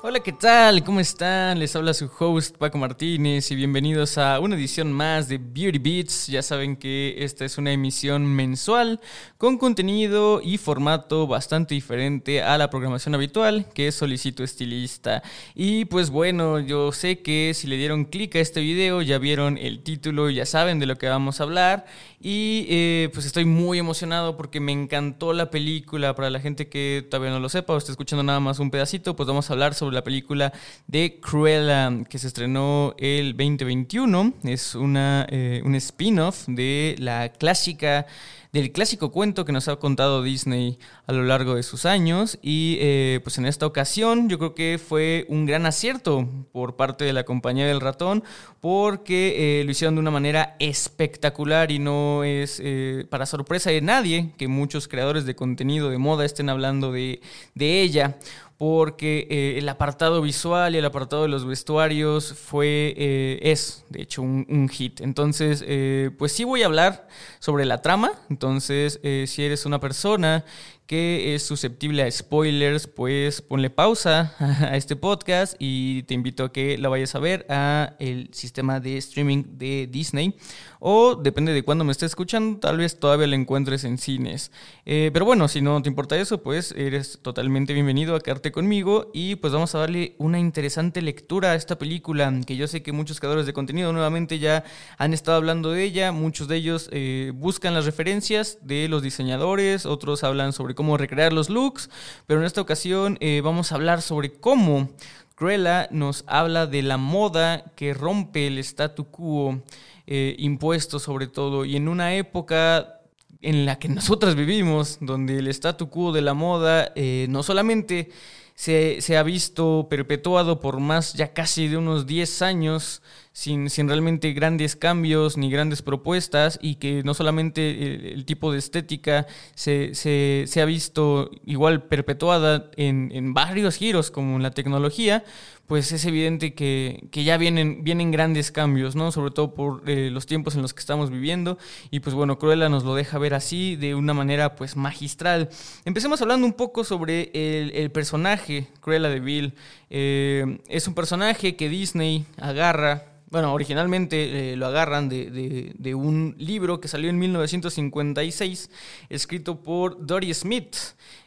Hola, ¿qué tal? ¿Cómo están? Les habla su host Paco Martínez y bienvenidos a una edición más de Beauty Beats. Ya saben que esta es una emisión mensual con contenido y formato bastante diferente a la programación habitual que solicito estilista. Y pues bueno, yo sé que si le dieron clic a este video ya vieron el título, ya saben de lo que vamos a hablar y eh, pues estoy muy emocionado porque me encantó la película. Para la gente que todavía no lo sepa o está escuchando nada más un pedacito, pues vamos a hablar sobre la película de Cruella que se estrenó el 2021. Es una, eh, un spin-off de la clásica del clásico cuento que nos ha contado Disney a lo largo de sus años y eh, pues en esta ocasión yo creo que fue un gran acierto por parte de la compañía del ratón porque eh, lo hicieron de una manera espectacular y no es para sorpresa de nadie que muchos creadores de contenido de moda estén hablando de, de ella porque eh, el apartado visual y el apartado de los vestuarios fue, eh, es de hecho un, hit. Entonces, eh, pues sí voy a hablar sobre la trama. Entonces, si eres una persona que es susceptible a spoilers, pues ponle pausa a este podcast y te invito a que la vayas a ver a el sistema de streaming de Disney o depende de cuándo me estés escuchando, tal vez todavía la encuentres en cines. Eh, pero bueno, si no te importa eso, pues eres totalmente bienvenido a quedarte conmigo y pues vamos a darle una interesante lectura a esta película que yo sé que muchos creadores de contenido nuevamente ya han estado hablando de ella, muchos de ellos eh, buscan las referencias de los diseñadores, otros hablan sobre cómo recrear los looks, pero en esta ocasión eh, vamos a hablar sobre cómo Cruella nos habla de la moda que rompe el statu quo eh, impuesto sobre todo, y en una época en la que nosotras vivimos, donde el statu quo de la moda eh, no solamente se, se, ha visto perpetuado por más ya casi de unos 10 años, sin, sin, realmente grandes cambios ni grandes propuestas y que no solamente el, tipo de estética se, se, se, ha visto igual perpetuada en, en varios giros como en la tecnología, pues es evidente que, que, ya vienen, vienen grandes cambios, ¿no? Sobre todo por eh, los tiempos en los que estamos viviendo. Y pues bueno, Cruella nos lo deja ver así, de una manera pues magistral. Empecemos hablando un poco sobre el, personaje, Cruella de Vil. Eh, es un personaje que Disney agarra bueno, originalmente eh, lo agarran de, de, de, un libro que salió en 1956, escrito por Dory Smith,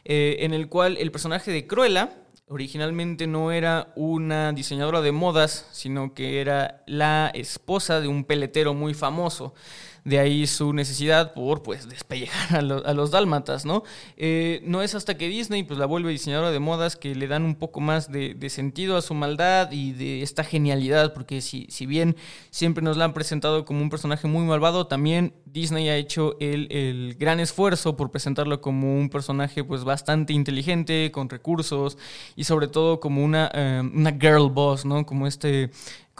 en el cual el personaje de Cruella originalmente no era una diseñadora de modas, sino que era la esposa de un peletero muy famoso. De ahí su necesidad por pues despellejar a, lo, a los dálmatas, ¿no? Eh, no es hasta que Disney pues la vuelve diseñadora de modas que le dan un poco más de, de sentido a su maldad y de esta genialidad, porque si, si, bien siempre nos la han presentado como un personaje muy malvado, también Disney ha hecho el, el gran esfuerzo por presentarlo como un personaje pues bastante inteligente, con recursos y sobre todo como una, eh, una girl boss, ¿no? Como este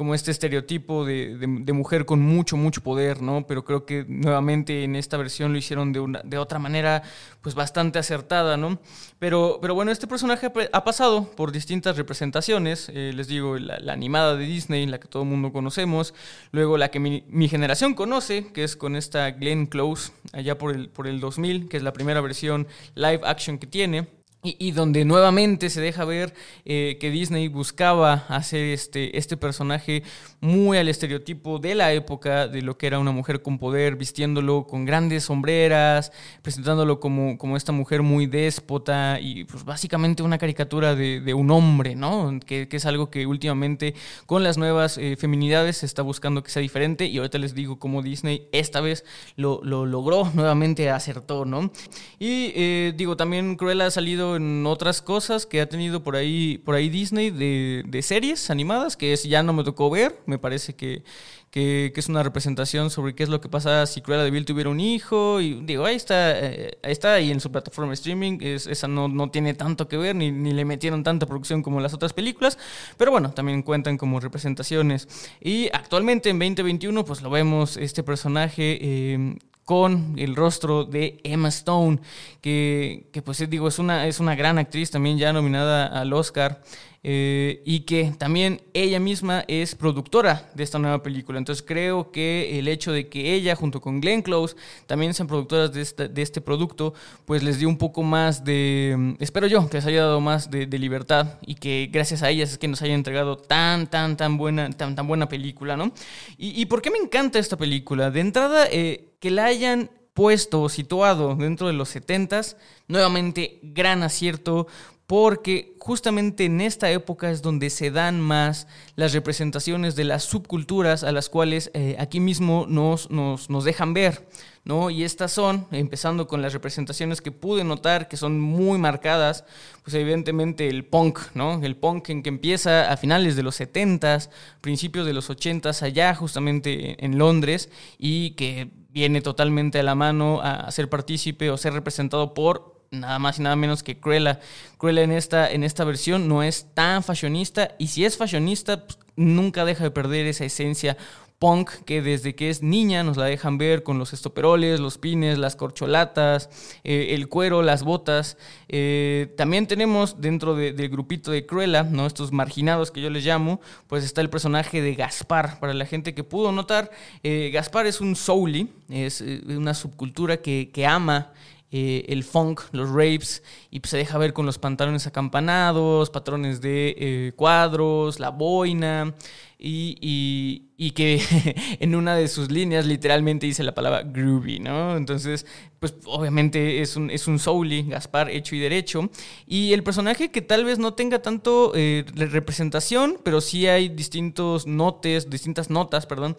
como este estereotipo de, de, de, mujer con mucho, mucho poder, ¿no? Pero creo que nuevamente en esta versión lo hicieron de, una, de otra manera, pues bastante acertada, ¿no? Pero, pero bueno, este personaje ha pasado por distintas representaciones, eh, les digo, la, la, animada de Disney, la que todo el mundo conocemos, luego la que mi, mi, generación conoce, que es con esta Glenn Close, allá por el, por el 2000, que es la primera versión live action que tiene. Y, y, donde nuevamente se deja ver eh, que Disney buscaba hacer este, este personaje muy al estereotipo de la época, de lo que era una mujer con poder, vistiéndolo con grandes sombreras, presentándolo como, como esta mujer muy déspota y pues básicamente una caricatura de, de un hombre, ¿no? Que, que, es algo que últimamente con las nuevas eh, feminidades se está buscando que sea diferente y ahorita les digo cómo Disney esta vez lo, lo logró, nuevamente acertó, ¿no? Y eh, digo, también Cruella ha salido en otras cosas que ha tenido por ahí, por ahí Disney de, series animadas, que es, ya no me tocó ver, me parece que, que, es una representación sobre qué es lo que pasa si Cruella de Vil tuviera un hijo. Y digo, ahí está, eh, ahí está, y en su plataforma streaming, es, esa no, no tiene tanto que ver, ni, ni, le metieron tanta producción como las otras películas, pero bueno, también cuentan como representaciones. Y actualmente en 2021, pues lo vemos, este personaje. Eh, con el rostro de Emma Stone, que, que pues digo, es una, es una gran actriz también ya nominada al Oscar. Eh, y que también ella misma es productora de esta nueva película. Entonces creo que el hecho de que ella junto con Glenn Close también sean productoras de, de este producto, pues les dio un poco más de, mm, espero yo, que les haya dado más de, libertad y que gracias a ellas es que nos haya entregado tan, tan, tan buena, tan, tan buena película, ¿no? Y, y por qué me encanta esta película? De entrada, eh, que la hayan puesto o situado dentro de los 70s, nuevamente gran acierto, porque justamente en esta época es donde se dan más las representaciones de las subculturas a las cuales eh, aquí mismo nos, nos, nos, dejan ver, ¿no? Y estas son, empezando con las representaciones que pude notar que son muy marcadas, pues evidentemente el punk, ¿no? El punk en que empieza a finales de los 70s, principios de los 80s, allá justamente en Londres, y que viene totalmente a la mano a ser partícipe o ser representado por nada más y nada menos que Cruella. Cruella en esta, en esta versión no es tan fashionista y si es fashionista, pues, nunca deja de perder esa esencia punk que desde que es niña nos la dejan ver con los estoperoles, los pines, las corcholatas, eh, el cuero, las botas. Eh, también tenemos dentro del grupito de Cruella, ¿no? estos marginados que yo les llamo, pues está el personaje de Gaspar. Para la gente que pudo notar, eh, Gaspar es un souli, es una subcultura que, que ama eh, el funk, los rapes, y pues se deja ver con los pantalones acampanados, patrones de eh, cuadros, la boina, y, y, que en una de sus líneas literalmente dice la palabra groovy, ¿no? Entonces, pues obviamente es un, es un souli, Gaspar, hecho y derecho. Y el personaje que tal vez no tenga tanto eh, representación, pero sí hay distintos notes, distintas notas, perdón,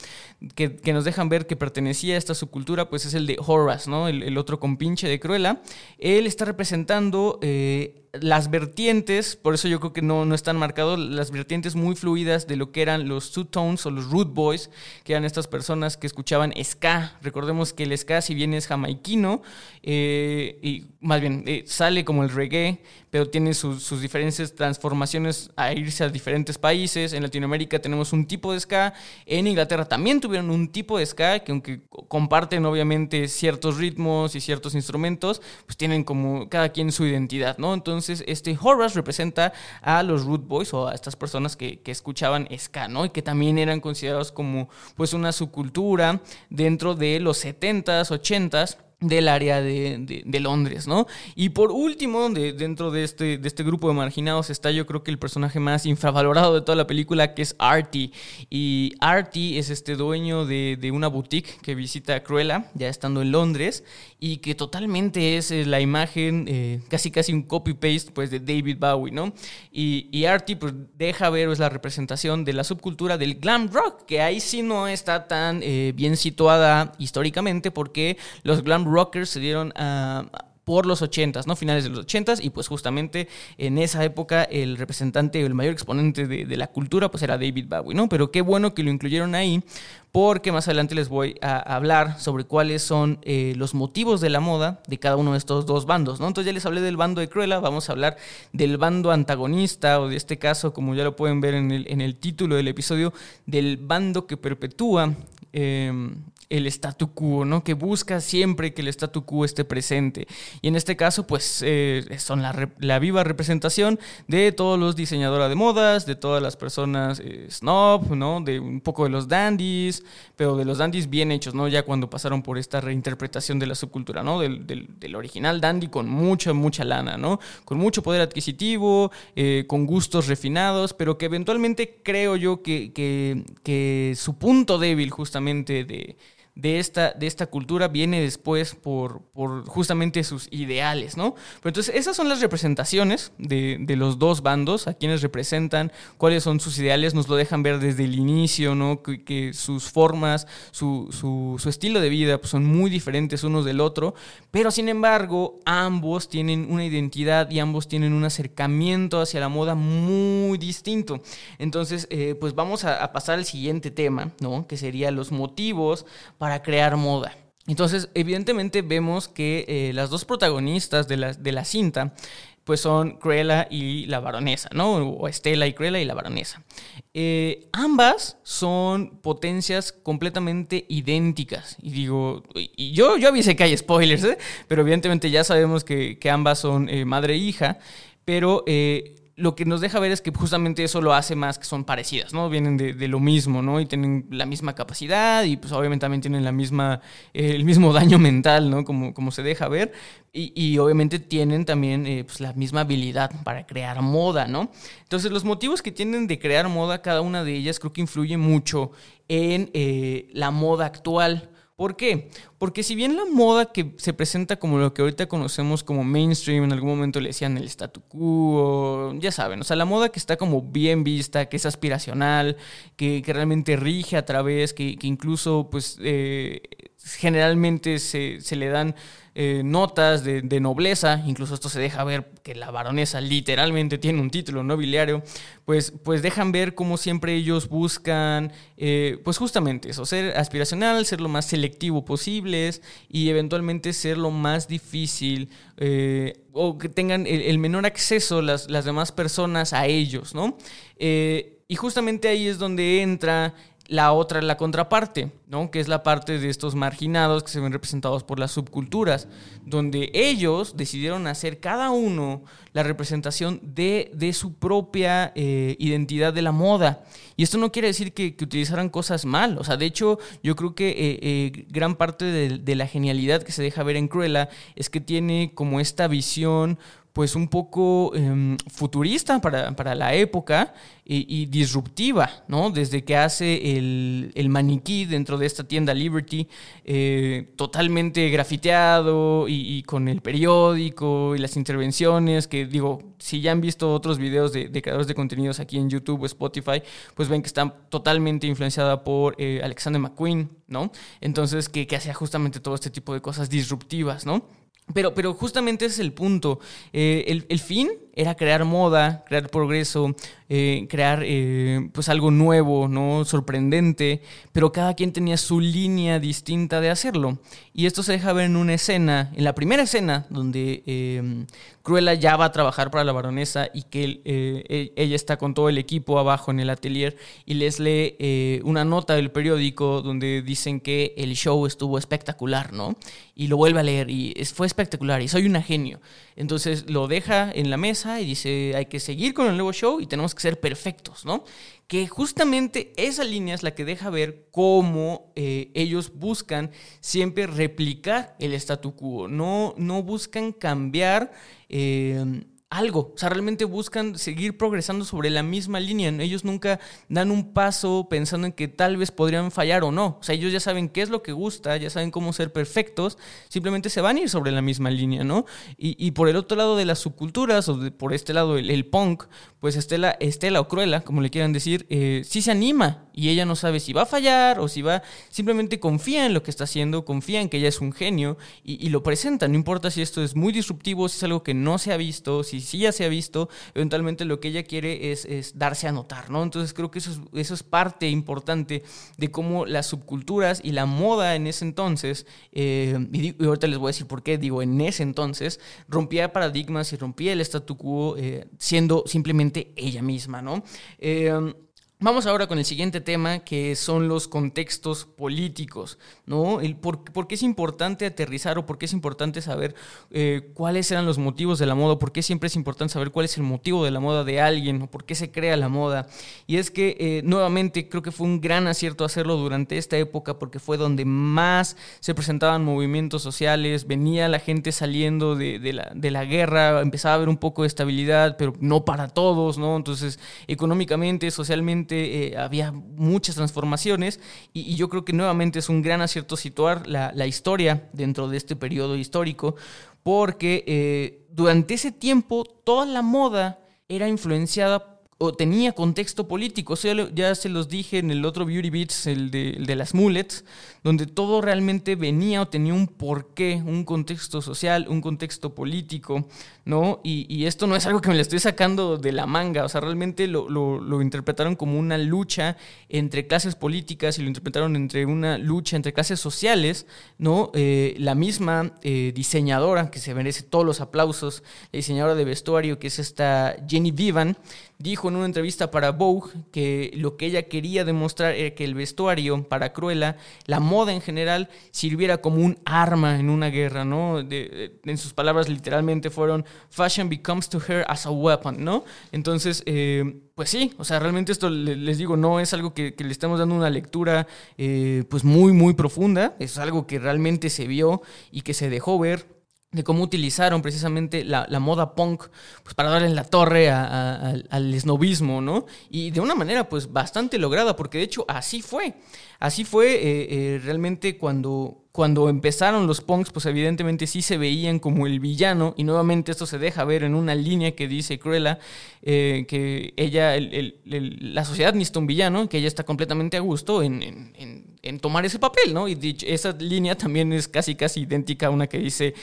que, que, nos dejan ver que pertenecía a esta subcultura, pues es el de Horace, ¿no? El, el otro compinche de Cruella. Él está representando... Eh, las vertientes, por eso yo creo que no, no están marcados, las vertientes muy fluidas de lo que eran los two-tones o los root boys, que eran estas personas que escuchaban ska. Recordemos que el ska, si bien es jamaiquino, eh, y más bien eh, sale como el reggae, pero tiene sus, diferentes transformaciones a irse a diferentes países. En Latinoamérica tenemos un tipo de ska, en Inglaterra también tuvieron un tipo de ska, que aunque comparten obviamente ciertos ritmos y ciertos instrumentos, pues tienen como cada quien su identidad, ¿no? Entonces, este Horace representa a los Root Boys o a estas personas que, que escuchaban ska, ¿no? Y que también eran considerados como pues una subcultura dentro de los 70s, 80s del área de, de, Londres, ¿no? Y por último, de, dentro de este, de este grupo de marginados está yo creo que el personaje más infravalorado de toda la película, que es Artie. Y Artie es este dueño de, una boutique que visita a Cruella, ya estando en Londres, y que totalmente es eh, la imagen, eh, casi casi un copy-paste, pues, de David Bowie, ¿no? Y, y Artie, pues, deja ver, es la representación de la subcultura del glam rock, que ahí sí no está tan eh, bien situada históricamente, porque los glam rockers se dieron a por los 80s, ¿no? Finales de los 80s y pues justamente en esa época el representante o el mayor exponente de, la cultura pues era David Bowie, ¿no? Pero qué bueno que lo incluyeron ahí porque más adelante les voy a hablar sobre cuáles son eh, los motivos de la moda de cada uno de estos dos bandos, ¿no? Entonces ya les hablé del bando de Cruella, vamos a hablar del bando antagonista o de este caso, como ya lo pueden ver en el, en el título del episodio, del bando que perpetúa eh, el statu quo, ¿no? Que busca siempre que el statu quo esté presente. Y en este caso, pues eh, son la, viva representación de todos los diseñadores de modas, de todas las personas eh, snob, ¿no? De un poco de los dandies, pero de los dandies bien hechos, ¿no? Ya cuando pasaron por esta reinterpretación de la subcultura, ¿no? Del, del, original dandy con mucha, mucha lana, ¿no? Con mucho poder adquisitivo, eh, con gustos refinados, pero que eventualmente creo yo que, que, que su punto débil justamente de de esta, de esta cultura viene después por, por justamente sus ideales, ¿no? Pero entonces esas son las representaciones de, de, los dos bandos, a quienes representan, cuáles son sus ideales, nos lo dejan ver desde el inicio, ¿no? Que, sus formas, su, su, estilo de vida pues, son muy diferentes unos del otro, pero sin embargo ambos tienen una identidad y ambos tienen un acercamiento hacia la moda muy distinto. Entonces, eh, pues vamos a, a pasar al siguiente tema, ¿no? Que sería los motivos para crear moda. Entonces, evidentemente vemos que eh, las dos protagonistas de la, de la cinta pues son Cruella y la baronesa, ¿no? O Estela y Cruella y la baronesa. Eh, ambas son potencias completamente idénticas. Y digo, y yo, yo avisé que hay spoilers, ¿eh? pero evidentemente ya sabemos que, ambas son madre e hija, pero lo que nos deja ver es que justamente eso lo hace más que son parecidas, ¿no? Vienen de, lo mismo, ¿no? Y tienen la misma capacidad y pues obviamente también tienen la misma, eh, el mismo daño mental, ¿no? Como, como se deja ver. Y, obviamente tienen también eh, pues, la misma habilidad para crear moda, ¿no? Entonces los motivos que tienen de crear moda, cada una de ellas creo que influye mucho en eh, la moda actual. ¿Por qué? Porque si bien la moda que se presenta como lo que ahorita conocemos como mainstream, en algún momento le decían el statu quo, ya saben, o sea, la moda que está como bien vista, que es aspiracional, que, realmente rige a través, que, incluso pues eh, generalmente se, se le dan eh, notas de, nobleza, incluso esto se deja ver que la baronesa literalmente tiene un título nobiliario, pues, pues dejan ver cómo siempre ellos buscan, eh, pues justamente eso, ser aspiracional, ser lo más selectivo posible y eventualmente ser lo más difícil eh, o que tengan el, menor acceso las, las, demás personas a ellos, ¿no? y justamente ahí es donde entra la otra, la contraparte, ¿no? Que es la parte de estos marginados que se ven representados por las subculturas, donde ellos decidieron hacer cada uno la representación de, de su propia eh, identidad de la moda. Y esto no quiere decir que, utilizaran cosas mal. O sea, de hecho, yo creo que eh, eh, gran parte de, de la genialidad que se deja ver en Cruella es que tiene como esta visión pues un poco em, futurista para, la época y, disruptiva, ¿no? Desde que hace el, maniquí dentro de esta tienda Liberty, eh, totalmente grafiteado y, con el periódico y las intervenciones, que digo, si ya han visto otros videos de, creadores de contenidos aquí en YouTube o Spotify, pues ven que está totalmente influenciada por eh, Alexander McQueen, ¿no? Entonces, que, que hacía justamente todo este tipo de cosas disruptivas, ¿no? Pero, pero justamente ese es el punto. Eh, el, el, fin era crear moda, crear progreso, eh, crear eh, pues algo nuevo, ¿no? sorprendente, pero cada quien tenía su línea distinta de hacerlo. Y esto se deja ver en una escena, en la primera escena, donde eh, Cruella ya va a trabajar para la baronesa y que e, ella está con todo el equipo abajo en el atelier y les lee una nota del periódico donde dicen que el show estuvo espectacular, ¿no? Y lo vuelve a leer y fue espectacular y soy una genio. Entonces lo deja en la mesa y dice, hay que seguir con el nuevo show y tenemos que ser perfectos, ¿no? Que justamente esa línea es la que deja ver cómo eh, ellos buscan siempre replicar el statu quo, no, no buscan cambiar. Eh, algo. O sea, realmente buscan seguir progresando sobre la misma línea. Ellos nunca dan un paso pensando en que tal vez podrían fallar o no. O sea, ellos ya saben qué es lo que gusta, ya saben cómo ser perfectos, simplemente se van a ir sobre la misma línea, ¿no? Y, por el otro lado de las subculturas, o por este lado el, punk, pues Estela, Estela o Cruella, como le quieran decir, eh, sí se anima y ella no sabe si va a fallar o si va, simplemente confía en lo que está haciendo, confía en que ella es un genio y, y lo presenta. No importa si esto es muy disruptivo, si es algo que no se ha visto, si sí ya se ha visto, eventualmente lo que ella quiere es, darse a notar, ¿no? Entonces creo que eso es, parte importante de cómo las subculturas y la moda en ese entonces, eh, y, ahorita les voy a decir por qué digo en ese entonces, rompía paradigmas y rompía el statu quo eh, siendo simplemente ella misma, ¿no? Eh, Vamos ahora con el siguiente tema, que son los contextos políticos, ¿no? El por, qué es importante aterrizar o por qué es importante saber eh, cuáles eran los motivos de la moda, por qué siempre es importante saber cuál es el motivo de la moda de alguien o por qué se crea la moda. Y es que, eh, nuevamente, creo que fue un gran acierto hacerlo durante esta época porque fue donde más se presentaban movimientos sociales, venía la gente saliendo de, la, de la guerra, empezaba a haber un poco de estabilidad, pero no para todos, ¿no? Entonces, económicamente, socialmente, realmente había muchas transformaciones y, yo creo que nuevamente es un gran acierto situar la, historia dentro de este periodo histórico porque durante ese tiempo toda la moda era influenciada o tenía contexto político. ya se los dije en el otro Beauty Beats, el de, las mullets, donde todo realmente venía o tenía un porqué, un contexto social, un contexto político, ¿no? Y, esto no es algo que me lo estoy sacando de la manga, o sea, realmente lo, interpretaron como una lucha entre clases políticas y lo interpretaron entre una lucha entre clases sociales, ¿no? Eh, la misma eh, diseñadora, que se merece todos los aplausos, la diseñadora de vestuario, que es esta Jenny Vivan, dijo en una entrevista para Vogue que lo que ella quería demostrar era que el vestuario para Cruella, la moda en general, sirviera como un arma en una guerra, ¿no? en sus palabras literalmente fueron, fashion becomes to her as a weapon, ¿no? Entonces, eh, pues sí, o sea, realmente esto les digo, no es algo que, le estamos dando una lectura eh, pues muy, muy profunda, es algo que realmente se vio y que se dejó ver de cómo utilizaron precisamente la, moda punk pues, para darle en la torre al esnovismo, ¿no? Y de una manera pues bastante lograda, porque de hecho así fue. Así fue eh, eh, realmente cuando, cuando empezaron los punks, pues evidentemente sí se veían como el villano, y nuevamente esto se deja ver en una línea que dice Cruella, eh, que ella, la sociedad necesita un villano, que ella está completamente a gusto en, tomar ese papel, ¿no? Y esa línea también es casi, casi idéntica a una que dice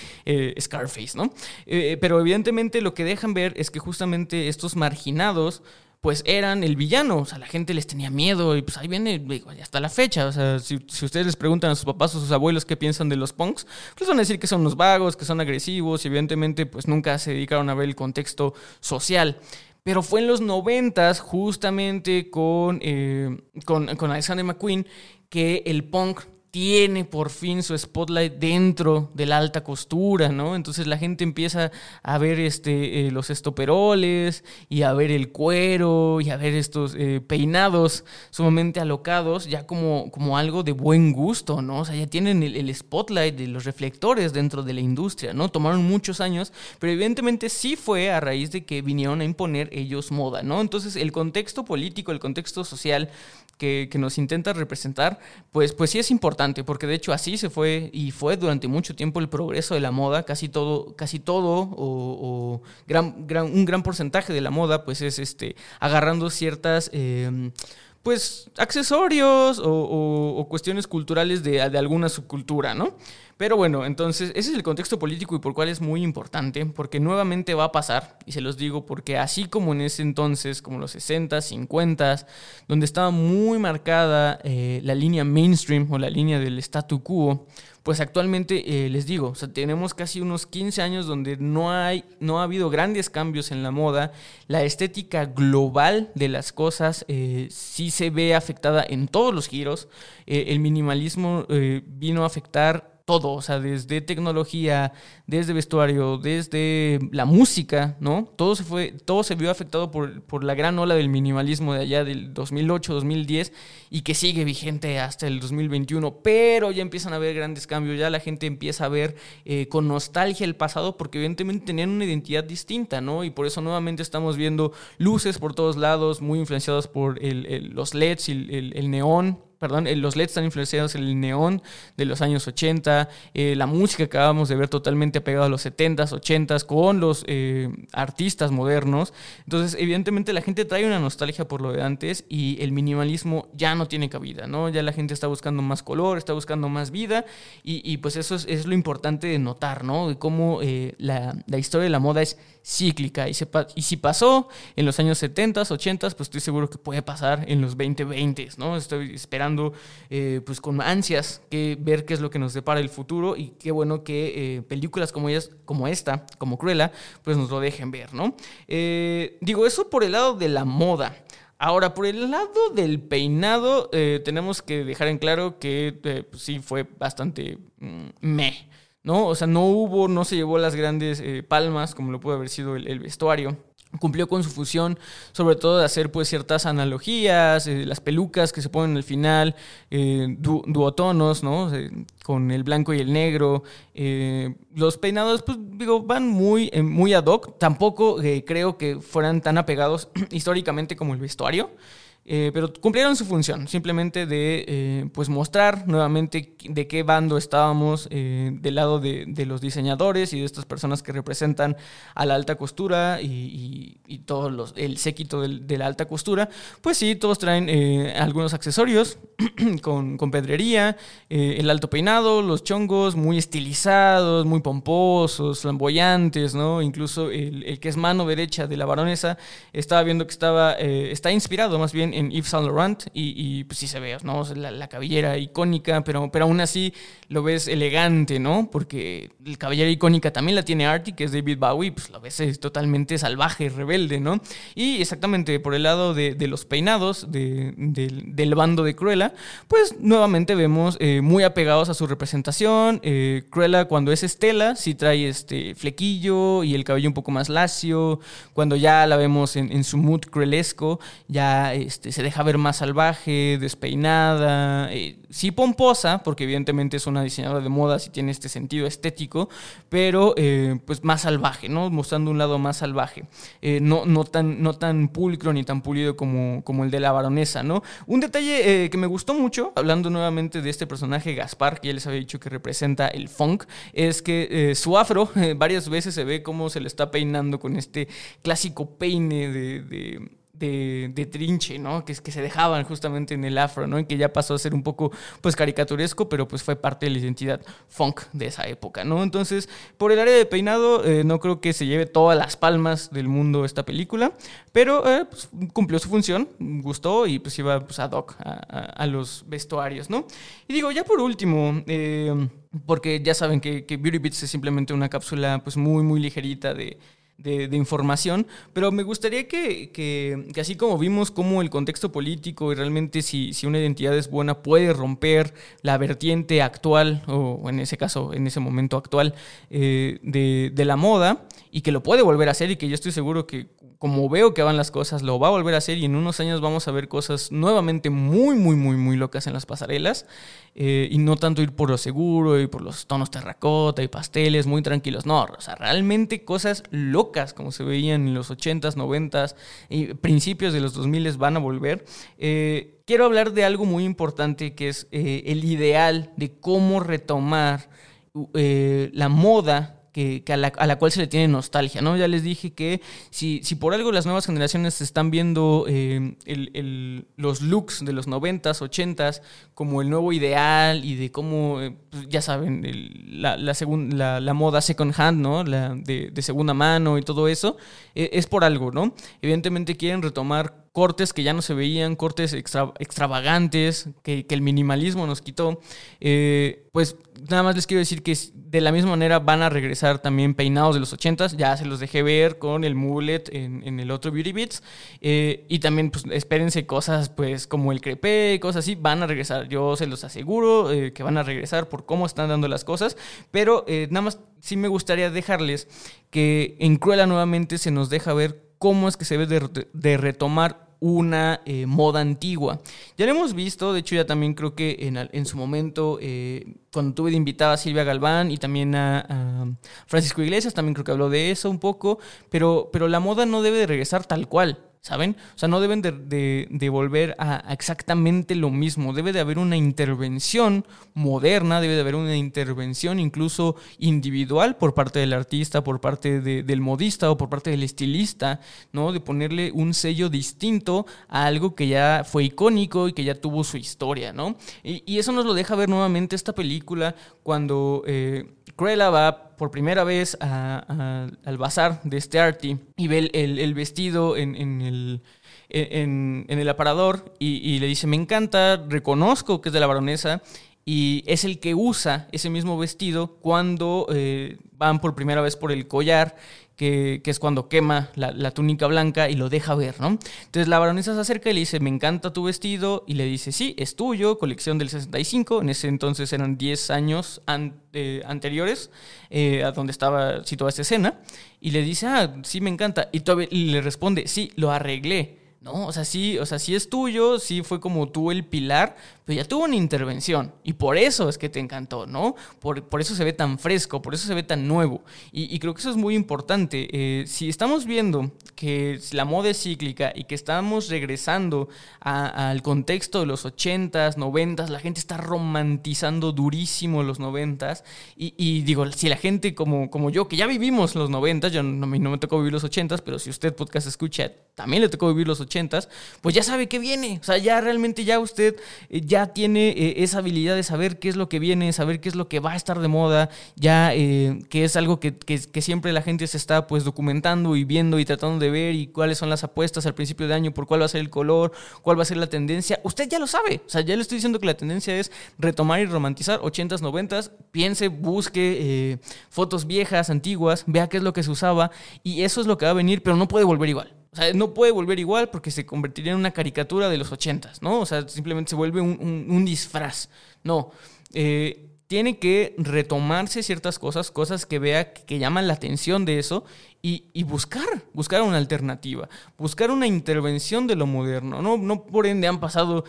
Scarface, ¿no? Pero evidentemente lo que dejan ver es que justamente estos marginados, pues eran el villano, o sea, la gente les tenía miedo y pues ahí viene hasta la fecha, o sea, si, ustedes les preguntan a sus papás o sus abuelos qué piensan de los punks, pues van a decir que son unos vagos, que son agresivos y evidentemente pues nunca se dedicaron a ver el contexto social. Pero fue en los noventas, justamente con, eh, con, con Alexander McQueen, que el punk tiene por fin su spotlight dentro de la alta costura, ¿no? Entonces la gente empieza a ver este, eh, los estoperoles y a ver el cuero y a ver estos eh, peinados sumamente alocados ya como, como algo de buen gusto, ¿no? O sea, ya tienen el, el, spotlight de los reflectores dentro de la industria, ¿no? Tomaron muchos años, pero evidentemente sí fue a raíz de que vinieron a imponer ellos moda, ¿no? Entonces el contexto político, el contexto social que, nos intenta representar, pues, pues sí es importante, porque de hecho así se fue y fue durante mucho tiempo el progreso de la moda, casi todo, casi todo o, gran, gran, un gran porcentaje de la moda, pues es este, agarrando ciertas... Em, pues accesorios o, cuestiones culturales de, de, alguna subcultura, ¿no? Pero bueno, entonces ese es el contexto político y por cual es muy importante, porque nuevamente va a pasar, y se los digo porque así como en ese entonces, como los 60, 50, donde estaba muy marcada eh, la línea mainstream o la línea del statu quo, pues actualmente eh, les digo, tenemos casi unos 15 años donde no, hay, no ha habido grandes cambios en la moda, la estética global de las cosas eh, sí se ve afectada en todos los giros, el minimalismo vino a afectar todo, o sea, desde tecnología, desde vestuario, desde la música, ¿no? Todo se fue, todo se vio afectado por, por la gran ola del minimalismo de allá del 2008, 2010 y que sigue vigente hasta el 2021, pero ya empiezan a haber grandes cambios, ya la gente empieza a ver eh, con nostalgia el pasado porque evidentemente tenían una identidad distinta, ¿no? Y por eso nuevamente estamos viendo luces por todos lados, muy influenciados por los LEDs y el, el neón, perdón, eh, los LEDs están influenciados en el neón de los años 80, eh, la música que acabamos de ver totalmente apegada a los 70s, 80s, con los eh, artistas modernos. Entonces, evidentemente la gente trae una nostalgia por lo de antes y el minimalismo ya no tiene cabida, ¿no? Ya la gente está buscando más color, está buscando más vida y, pues eso es, lo importante de notar, ¿no? De cómo la, la historia de la moda es cíclica. Y, y si pasó en los años 70, 80, pues estoy seguro que puede pasar en los 2020, ¿no? Estoy esperando eh, pues con ansias que ver qué es lo que nos depara el futuro y qué bueno que eh, películas como, ellas, como esta, como Cruella, pues nos lo dejen ver, ¿no? Eh, digo, eso por el lado de la moda. Ahora, por el lado del peinado, tenemos que dejar en claro que pues sí fue bastante mm, meh. ¿no? O sea, no hubo, no se llevó las grandes palmas como lo pudo haber sido el, vestuario. Cumplió con su función, sobre todo de hacer pues ciertas analogías, eh, las pelucas que se ponen al final, eh, duotonos, ¿no? con el blanco y el negro. los peinados, pues digo, van muy, muy ad hoc. Tampoco creo que fueran tan apegados históricamente como el vestuario. Eh, pero cumplieron su función, simplemente de eh, pues mostrar nuevamente de qué bando estábamos eh, del lado de, los diseñadores y de estas personas que representan a la alta costura y, y, todo los, el séquito de la alta costura. Pues sí, todos traen algunos accesorios con, con, pedrería, el alto peinado, los chongos muy estilizados, muy pomposos, flamboyantes, ¿no? Incluso el, el que es mano derecha de la baronesa estaba viendo que estaba, está inspirado más bien en Yves Saint Laurent y, pues sí se ve, ¿no? La, cabellera icónica, pero, pero aún así lo ves elegante, ¿no? Porque la cabellera icónica también la tiene Artie, que es David Bowie, pues lo ves totalmente salvaje, rebelde, ¿no? Y exactamente por el lado de, los peinados del bando de Cruella, pues nuevamente vemos eh, muy apegados a su representación. Eh, Cruella cuando es Estela sí trae este flequillo y el cabello un poco más lacio. Cuando ya la vemos en, en su mood cruelesco, ya este, se deja ver más salvaje, despeinada, eh, sí pomposa, porque evidentemente es una diseñadora de modas y tiene este sentido estético, pero eh, pues más salvaje, ¿no? Mostrando un lado más salvaje, eh, no, no, tan, no tan pulcro ni tan pulido como, como el de la baronesa, ¿no? Un detalle que me gustó mucho, hablando nuevamente de este personaje Gaspar, que ya les había dicho que representa el funk, es que su afro varias veces se ve cómo se le está peinando con este clásico peine de, trinche, ¿no? Que, que se dejaban justamente en el afro, ¿no? Y que ya pasó a ser un poco, pues, caricaturesco, pero pues fue parte de la identidad funk de esa época, ¿no? Entonces, por el área de peinado, eh, no creo que se lleve todas las palmas del mundo esta película, pero eh, pues, cumplió su función, gustó y pues iba pues, ad hoc a, los vestuarios, ¿no? Y digo, ya por último, eh, porque ya saben que, que Beauty Beats es simplemente una cápsula pues muy, muy ligerita de de, información, pero me gustaría que, que, así como vimos cómo el contexto político y realmente si, si, una identidad es buena puede romper la vertiente actual, o en ese caso, en ese momento actual, eh, de, de la moda, y que lo puede volver a hacer y que yo estoy seguro que como veo que van las cosas, lo va a volver a hacer y en unos años vamos a ver cosas nuevamente muy, muy, muy, muy locas en las pasarelas eh, y no tanto ir por lo seguro y por los tonos terracota y pasteles muy tranquilos, no, o sea, realmente cosas locas como se veían en los 80s, 90s y principios de los 2000 van a volver. Eh, quiero hablar de algo muy importante que es eh, el ideal de cómo retomar la moda que, a, la, cual se le tiene nostalgia, ¿no? Ya les dije que si, si por algo las nuevas generaciones están viendo eh, los looks de los 90s, 80s como el nuevo ideal y de cómo, eh, pues, ya saben, la, la, la, moda second hand, ¿no? La de, segunda mano y todo eso, eh, es por algo, ¿no? Evidentemente quieren retomar cortes que ya no se veían, cortes extravagantes, que, el minimalismo nos quitó. Eh, pues nada más les quiero decir que de la misma manera van a regresar también peinados de los 80s, ya se los dejé ver con el mullet en, el otro Beauty Beats. Eh, y también pues espérense cosas pues como el crepé, cosas así, van a regresar. Yo se los aseguro eh, que van a regresar por cómo están dando las cosas, pero nada más sí me gustaría dejarles que en Cruella nuevamente se nos deja ver cómo es que se debe de, retomar una eh, moda antigua. Ya lo hemos visto, de hecho ya también creo que en, su momento, eh, cuando tuve de invitada a Silvia Galván y también a, Francisco Iglesias, también creo que habló de eso un poco, pero, pero la moda no debe de regresar tal cual. ¿Saben? O sea, no deben de, volver a, exactamente lo mismo. Debe de haber una intervención moderna, debe de haber una intervención incluso individual por parte del artista, por parte del modista o por parte del estilista, ¿no? De ponerle un sello distinto a algo que ya fue icónico y que ya tuvo su historia, ¿no? Y, eso nos lo deja ver nuevamente esta película cuando... Eh, Cruella va por primera vez al bazar de este Artie y ve el, vestido en, el, aparador y, le dice, me encanta, reconozco que es de la baronesa y es el que usa ese mismo vestido cuando eh, van por primera vez por el collar que, es cuando quema la, túnica blanca y lo deja ver, ¿no? Entonces la baronesa se acerca y le dice, me encanta tu vestido, y le dice, sí, es tuyo, colección del 65, en ese entonces eran 10 años eh, anteriores eh, a donde estaba situada esta escena, y le dice, ah, sí, me encanta, y, y le responde, sí, lo arreglé. ¿No? O sea, sí, o sea, sí es tuyo, sí fue como tú el pilar, pero ya tuvo una intervención y por eso es que te encantó, ¿no? Por, por eso se ve tan fresco, por eso se ve tan nuevo. Y, creo que eso es muy importante. Eh, si estamos viendo que la moda es cíclica y que estamos regresando al contexto de los 80s, 90s, la gente está romantizando durísimo los 90s. Y, digo, si la gente como, como yo, que ya vivimos los 90s, yo no, no me tocó vivir los 80s, pero si usted podcast escucha, también le tocó vivir los 80s, pues ya sabe qué viene. O sea, ya realmente ya usted eh, ya tiene eh, esa habilidad de saber qué es lo que viene, saber qué es lo que va a estar de moda, ya eh, que es algo que, siempre la gente se está pues documentando y viendo y tratando de ver y cuáles son las apuestas al principio de año, por cuál va a ser el color, cuál va a ser la tendencia. Usted ya lo sabe, o sea, ya le estoy diciendo que la tendencia es retomar y romantizar 80s, 90s, piense, busque eh, fotos viejas, antiguas, vea qué es lo que se usaba y eso es lo que va a venir, pero no puede volver igual. O sea, no puede volver igual porque se convertiría en una caricatura de los ochentas, ¿no? O sea, simplemente se vuelve un, disfraz. No. Eh, tiene que retomarse ciertas cosas, cosas que vea que llaman la atención de eso y, buscar, buscar una alternativa, buscar una intervención de lo moderno. No, no por ende han pasado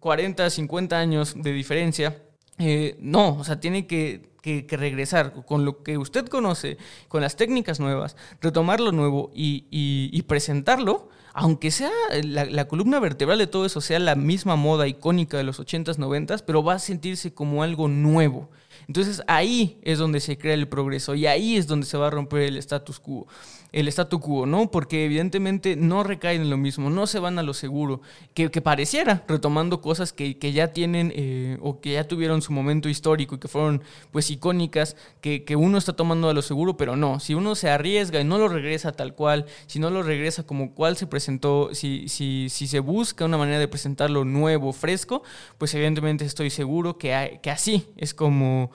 40, eh, 50 años de diferencia. Eh, no, o sea, tiene que que, regresar con lo que usted conoce, con las técnicas nuevas, retomar lo nuevo y, presentarlo, aunque sea la, columna vertebral de todo eso, sea la misma moda icónica de los 80s, 90s, pero va a sentirse como algo nuevo. Entonces ahí es donde se crea el progreso y ahí es donde se va a romper el status quo el statu quo, ¿no? Porque evidentemente no recaen en lo mismo, no se van a lo seguro, que, pareciera, retomando cosas que, ya tienen eh, o que ya tuvieron su momento histórico y que fueron pues icónicas, que, uno está tomando a lo seguro, pero no, si uno se arriesga y no lo regresa tal cual, si no lo regresa como cual se presentó, si, si, si se busca una manera de presentarlo nuevo, fresco, pues evidentemente estoy seguro que, que así es como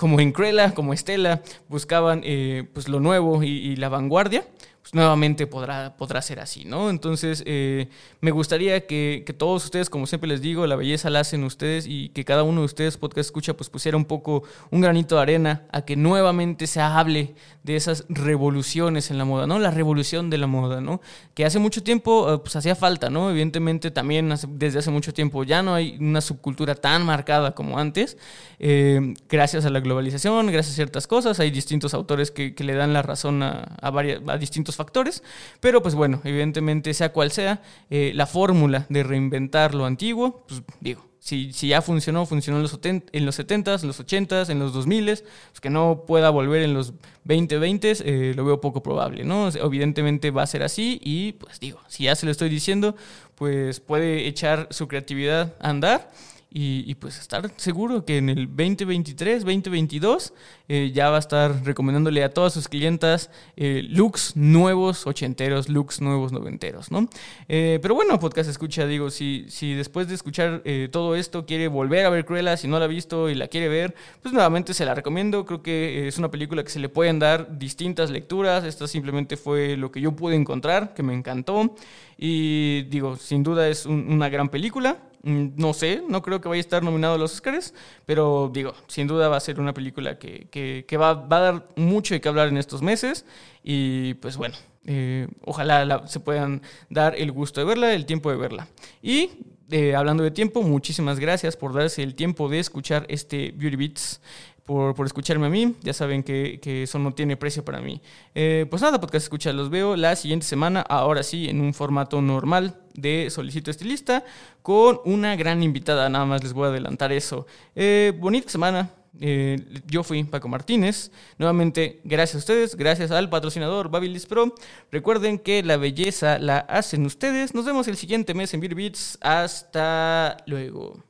como en Cruella, como Estela, buscaban eh, pues lo nuevo y, la vanguardia, nuevamente podrá, podrá ser así, ¿no? Entonces, eh, me gustaría que, todos ustedes, como siempre les digo, la belleza la hacen ustedes y que cada uno de ustedes, podcast escucha, pues pusiera un poco, un granito de arena a que nuevamente se hable de esas revoluciones en la moda, ¿no? La revolución de la moda, ¿no? Que hace mucho tiempo, eh, pues hacía falta, ¿no? Evidentemente también desde hace mucho tiempo ya no hay una subcultura tan marcada como antes, eh, gracias a la globalización, gracias a ciertas cosas, hay distintos autores que, le dan la razón a, a, a distintos factores, pero pues bueno, evidentemente sea cual sea, eh, la fórmula de reinventar lo antiguo, pues digo, si, si, ya funcionó, funcionó en los, en los 70s, en los 80s, en los 2000s, pues que no pueda volver en los 2020s, eh, lo veo poco probable, ¿no? Evidentemente va a ser así y pues digo, si ya se lo estoy diciendo, pues puede echar su creatividad a andar y, pues estar seguro que en el 2023, 2022 eh, ya va a estar recomendándole a todas sus clientas eh, looks nuevos ochenteros, looks nuevos noventeros, ¿no? Eh, pero bueno, podcast escucha, digo, si, si después de escuchar todo esto quiere volver a ver Cruella, si no la ha visto y la quiere ver, pues nuevamente se la recomiendo. Creo que es una película que se le pueden dar distintas lecturas. Esta simplemente fue lo que yo pude encontrar, que me encantó. Y digo, sin duda es una gran película. Mm, no sé, no creo que vaya a estar nominado a los Oscars, pero digo, sin duda va a ser una película que, que, va, va, a dar mucho de qué hablar en estos meses y pues bueno, eh, ojalá se puedan dar el gusto de verla, el tiempo de verla. Y eh, hablando de tiempo, muchísimas gracias por darse el tiempo de escuchar este Beauty Beats por, escucharme a mí. Ya saben que, eso no tiene precio para mí. Eh, pues nada, podcast escucha, los veo la siguiente semana, ahora sí, en un formato normal de Solicito Estilista, con una gran invitada, nada más les voy a adelantar eso. Eh, bonita semana. Eh, yo fui Paco Martínez. Nuevamente, gracias a ustedes, gracias al patrocinador Babilis Pro. Recuerden que la belleza la hacen ustedes. Nos vemos el siguiente mes en Beer. Hasta luego.